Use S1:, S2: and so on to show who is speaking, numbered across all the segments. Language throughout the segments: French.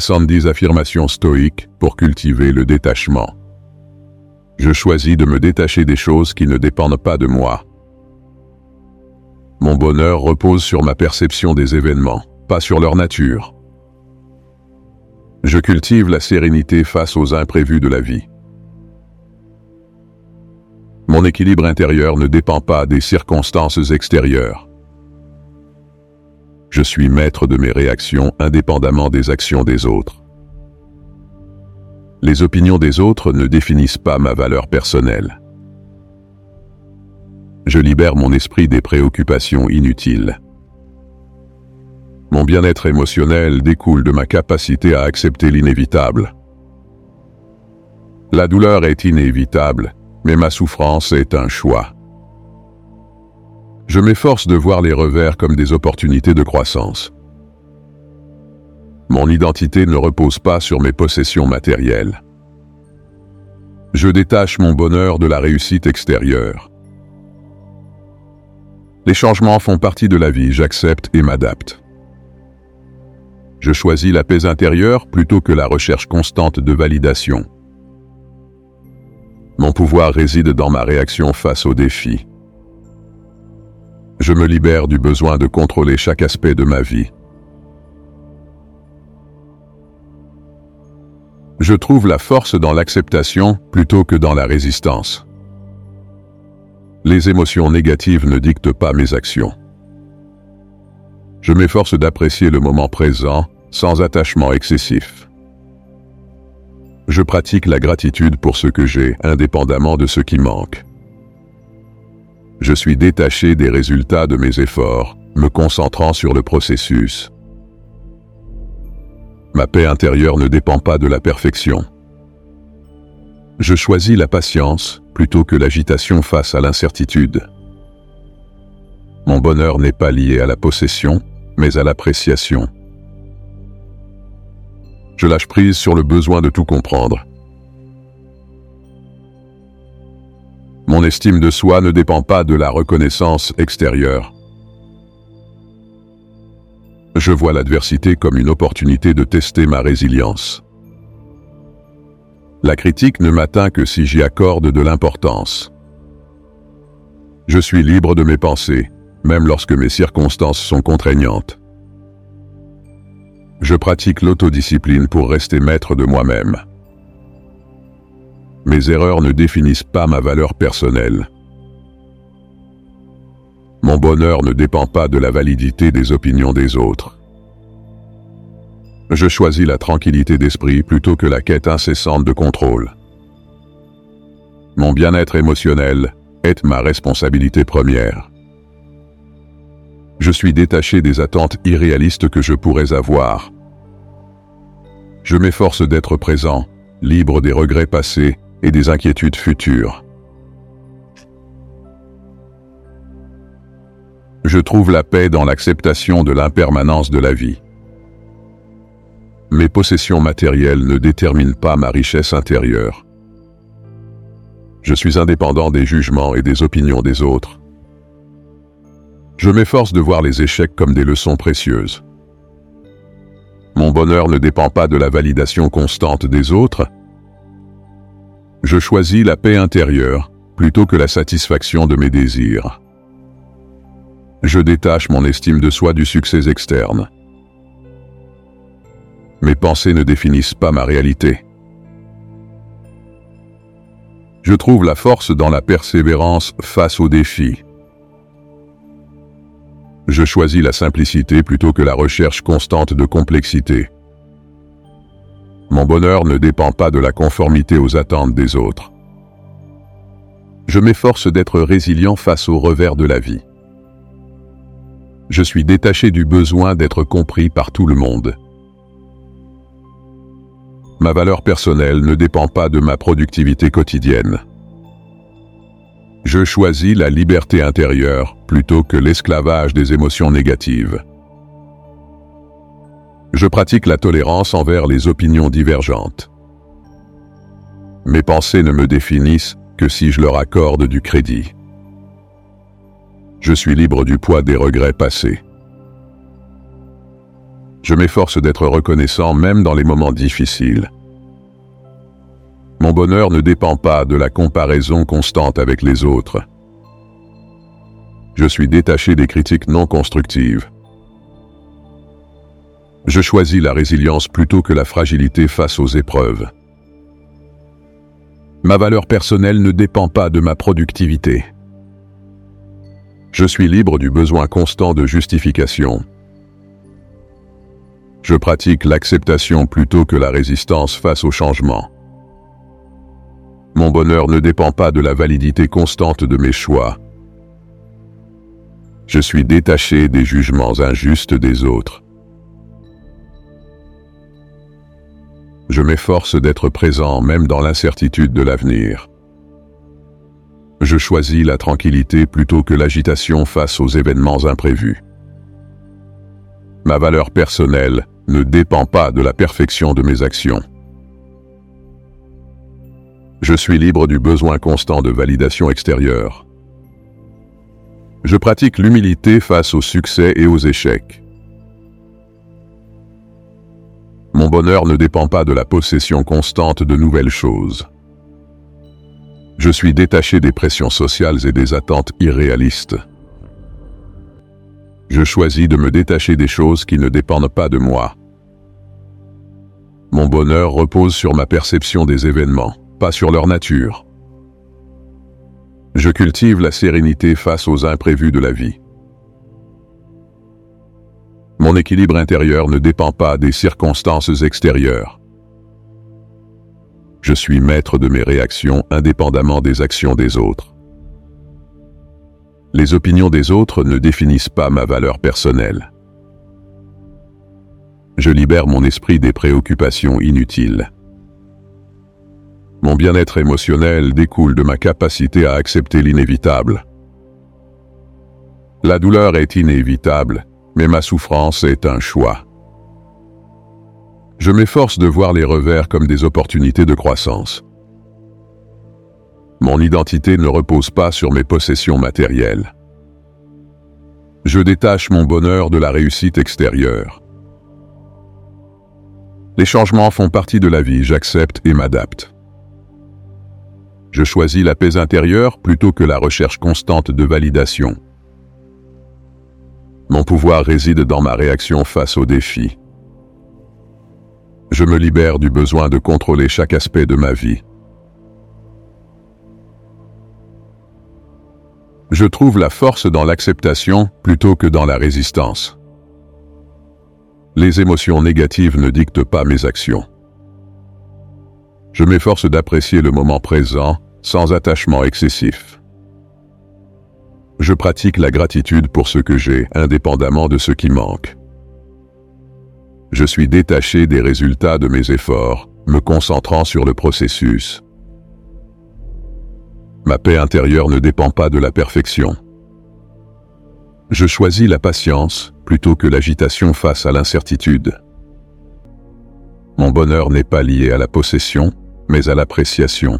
S1: 70 affirmations stoïques pour cultiver le détachement. Je choisis de me détacher des choses qui ne dépendent pas de moi. Mon bonheur repose sur ma perception des événements, pas sur leur nature. Je cultive la sérénité face aux imprévus de la vie. Mon équilibre intérieur ne dépend pas des circonstances extérieures. Je suis maître de mes réactions indépendamment des actions des autres. Les opinions des autres ne définissent pas ma valeur personnelle. Je libère mon esprit des préoccupations inutiles. Mon bien-être émotionnel découle de ma capacité à accepter l'inévitable. La douleur est inévitable, mais ma souffrance est un choix. Je m'efforce de voir les revers comme des opportunités de croissance. Mon identité ne repose pas sur mes possessions matérielles. Je détache mon bonheur de la réussite extérieure. Les changements font partie de la vie, j'accepte et m'adapte. Je choisis la paix intérieure plutôt que la recherche constante de validation. Mon pouvoir réside dans ma réaction face aux défis. Je me libère du besoin de contrôler chaque aspect de ma vie. Je trouve la force dans l'acceptation plutôt que dans la résistance. Les émotions négatives ne dictent pas mes actions. Je m'efforce d'apprécier le moment présent sans attachement excessif. Je pratique la gratitude pour ce que j'ai, indépendamment de ce qui manque. Je suis détaché des résultats de mes efforts, me concentrant sur le processus. Ma paix intérieure ne dépend pas de la perfection. Je choisis la patience plutôt que l'agitation face à l'incertitude. Mon bonheur n'est pas lié à la possession, mais à l'appréciation. Je lâche prise sur le besoin de tout comprendre. Mon estime de soi ne dépend pas de la reconnaissance extérieure. Je vois l'adversité comme une opportunité de tester ma résilience. La critique ne m'atteint que si j'y accorde de l'importance. Je suis libre de mes pensées, même lorsque mes circonstances sont contraignantes. Je pratique l'autodiscipline pour rester maître de moi-même. Mes erreurs ne définissent pas ma valeur personnelle. Mon bonheur ne dépend pas de la validité des opinions des autres. Je choisis la tranquillité d'esprit plutôt que la quête incessante de contrôle. Mon bien-être émotionnel est ma responsabilité première. Je suis détaché des attentes irréalistes que je pourrais avoir. Je m'efforce d'être présent, libre des regrets passés et des inquiétudes futures. Je trouve la paix dans l'acceptation de l'impermanence de la vie. Mes possessions matérielles ne déterminent pas ma richesse intérieure. Je suis indépendant des jugements et des opinions des autres. Je m'efforce de voir les échecs comme des leçons précieuses. Mon bonheur ne dépend pas de la validation constante des autres. Je choisis la paix intérieure plutôt que la satisfaction de mes désirs. Je détache mon estime de soi du succès externe. Mes pensées ne définissent pas ma réalité. Je trouve la force dans la persévérance face aux défis. Je choisis la simplicité plutôt que la recherche constante de complexité. Mon bonheur ne dépend pas de la conformité aux attentes des autres. Je m'efforce d'être résilient face aux revers de la vie. Je suis détaché du besoin d'être compris par tout le monde. Ma valeur personnelle ne dépend pas de ma productivité quotidienne. Je choisis la liberté intérieure plutôt que l'esclavage des émotions négatives. Je pratique la tolérance envers les opinions divergentes. Mes pensées ne me définissent que si je leur accorde du crédit. Je suis libre du poids des regrets passés. Je m'efforce d'être reconnaissant même dans les moments difficiles. Mon bonheur ne dépend pas de la comparaison constante avec les autres. Je suis détaché des critiques non constructives. Je choisis la résilience plutôt que la fragilité face aux épreuves. Ma valeur personnelle ne dépend pas de ma productivité. Je suis libre du besoin constant de justification. Je pratique l'acceptation plutôt que la résistance face au changement. Mon bonheur ne dépend pas de la validité constante de mes choix. Je suis détaché des jugements injustes des autres. Je m'efforce d'être présent même dans l'incertitude de l'avenir. Je choisis la tranquillité plutôt que l'agitation face aux événements imprévus. Ma valeur personnelle ne dépend pas de la perfection de mes actions. Je suis libre du besoin constant de validation extérieure. Je pratique l'humilité face aux succès et aux échecs. Mon bonheur ne dépend pas de la possession constante de nouvelles choses. Je suis détaché des pressions sociales et des attentes irréalistes. Je choisis de me détacher des choses qui ne dépendent pas de moi. Mon bonheur repose sur ma perception des événements, pas sur leur nature. Je cultive la sérénité face aux imprévus de la vie. Mon équilibre intérieur ne dépend pas des circonstances extérieures. Je suis maître de mes réactions indépendamment des actions des autres. Les opinions des autres ne définissent pas ma valeur personnelle. Je libère mon esprit des préoccupations inutiles. Mon bien-être émotionnel découle de ma capacité à accepter l'inévitable. La douleur est inévitable mais ma souffrance est un choix. Je m'efforce de voir les revers comme des opportunités de croissance. Mon identité ne repose pas sur mes possessions matérielles. Je détache mon bonheur de la réussite extérieure. Les changements font partie de la vie, j'accepte et m'adapte. Je choisis la paix intérieure plutôt que la recherche constante de validation. Mon pouvoir réside dans ma réaction face aux défis. Je me libère du besoin de contrôler chaque aspect de ma vie. Je trouve la force dans l'acceptation plutôt que dans la résistance. Les émotions négatives ne dictent pas mes actions. Je m'efforce d'apprécier le moment présent sans attachement excessif. Je pratique la gratitude pour ce que j'ai, indépendamment de ce qui manque. Je suis détaché des résultats de mes efforts, me concentrant sur le processus. Ma paix intérieure ne dépend pas de la perfection. Je choisis la patience plutôt que l'agitation face à l'incertitude. Mon bonheur n'est pas lié à la possession, mais à l'appréciation.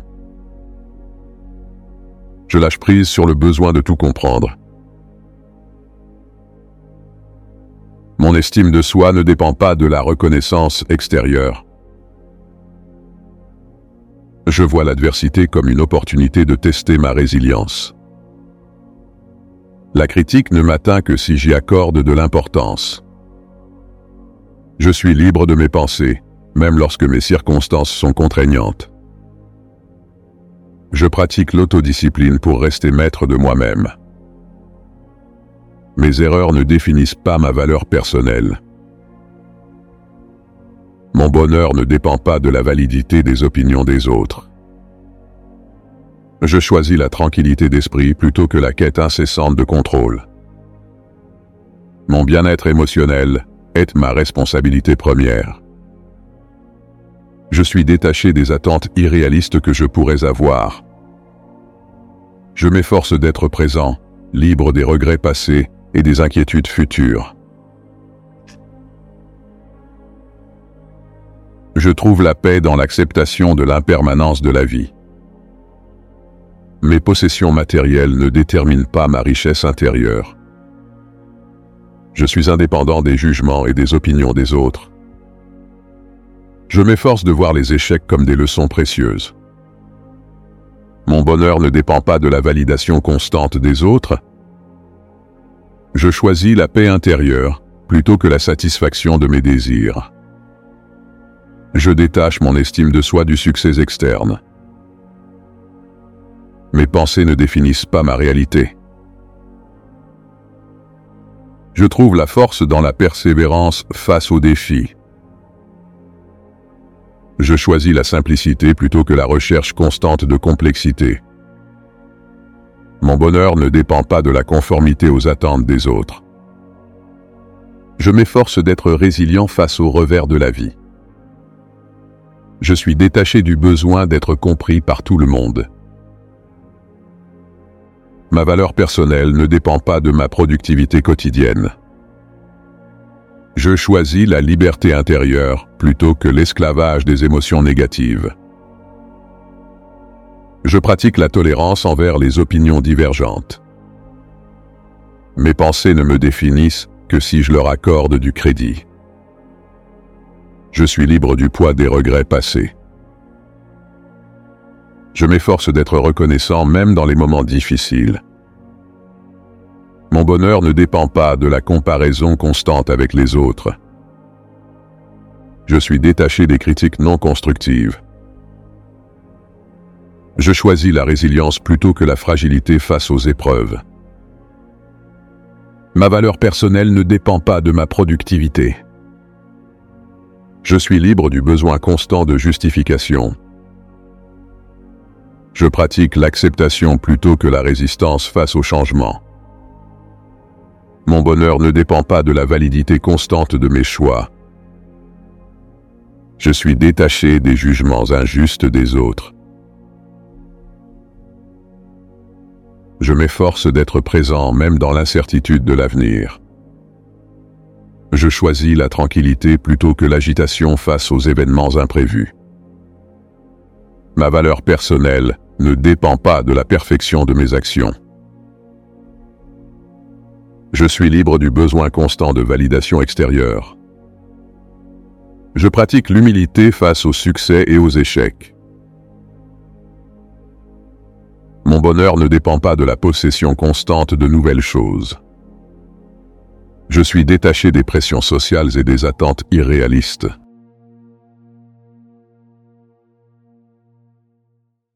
S1: Je lâche prise sur le besoin de tout comprendre. Mon estime de soi ne dépend pas de la reconnaissance extérieure. Je vois l'adversité comme une opportunité de tester ma résilience. La critique ne m'atteint que si j'y accorde de l'importance. Je suis libre de mes pensées, même lorsque mes circonstances sont contraignantes. Je pratique l'autodiscipline pour rester maître de moi-même. Mes erreurs ne définissent pas ma valeur personnelle. Mon bonheur ne dépend pas de la validité des opinions des autres. Je choisis la tranquillité d'esprit plutôt que la quête incessante de contrôle. Mon bien-être émotionnel est ma responsabilité première. Je suis détaché des attentes irréalistes que je pourrais avoir. Je m'efforce d'être présent, libre des regrets passés et des inquiétudes futures. Je trouve la paix dans l'acceptation de l'impermanence de la vie. Mes possessions matérielles ne déterminent pas ma richesse intérieure. Je suis indépendant des jugements et des opinions des autres. Je m'efforce de voir les échecs comme des leçons précieuses. Mon bonheur ne dépend pas de la validation constante des autres. Je choisis la paix intérieure plutôt que la satisfaction de mes désirs. Je détache mon estime de soi du succès externe. Mes pensées ne définissent pas ma réalité. Je trouve la force dans la persévérance face aux défis. Je choisis la simplicité plutôt que la recherche constante de complexité. Mon bonheur ne dépend pas de la conformité aux attentes des autres. Je m'efforce d'être résilient face aux revers de la vie. Je suis détaché du besoin d'être compris par tout le monde. Ma valeur personnelle ne dépend pas de ma productivité quotidienne. Je choisis la liberté intérieure plutôt que l'esclavage des émotions négatives. Je pratique la tolérance envers les opinions divergentes. Mes pensées ne me définissent que si je leur accorde du crédit. Je suis libre du poids des regrets passés. Je m'efforce d'être reconnaissant même dans les moments difficiles. Mon bonheur ne dépend pas de la comparaison constante avec les autres. Je suis détaché des critiques non constructives. Je choisis la résilience plutôt que la fragilité face aux épreuves. Ma valeur personnelle ne dépend pas de ma productivité. Je suis libre du besoin constant de justification. Je pratique l'acceptation plutôt que la résistance face au changement. Mon bonheur ne dépend pas de la validité constante de mes choix. Je suis détaché des jugements injustes des autres. Je m'efforce d'être présent même dans l'incertitude de l'avenir. Je choisis la tranquillité plutôt que l'agitation face aux événements imprévus. Ma valeur personnelle ne dépend pas de la perfection de mes actions. Je suis libre du besoin constant de validation extérieure. Je pratique l'humilité face aux succès et aux échecs. Mon bonheur ne dépend pas de la possession constante de nouvelles choses. Je suis détaché des pressions sociales et des attentes irréalistes.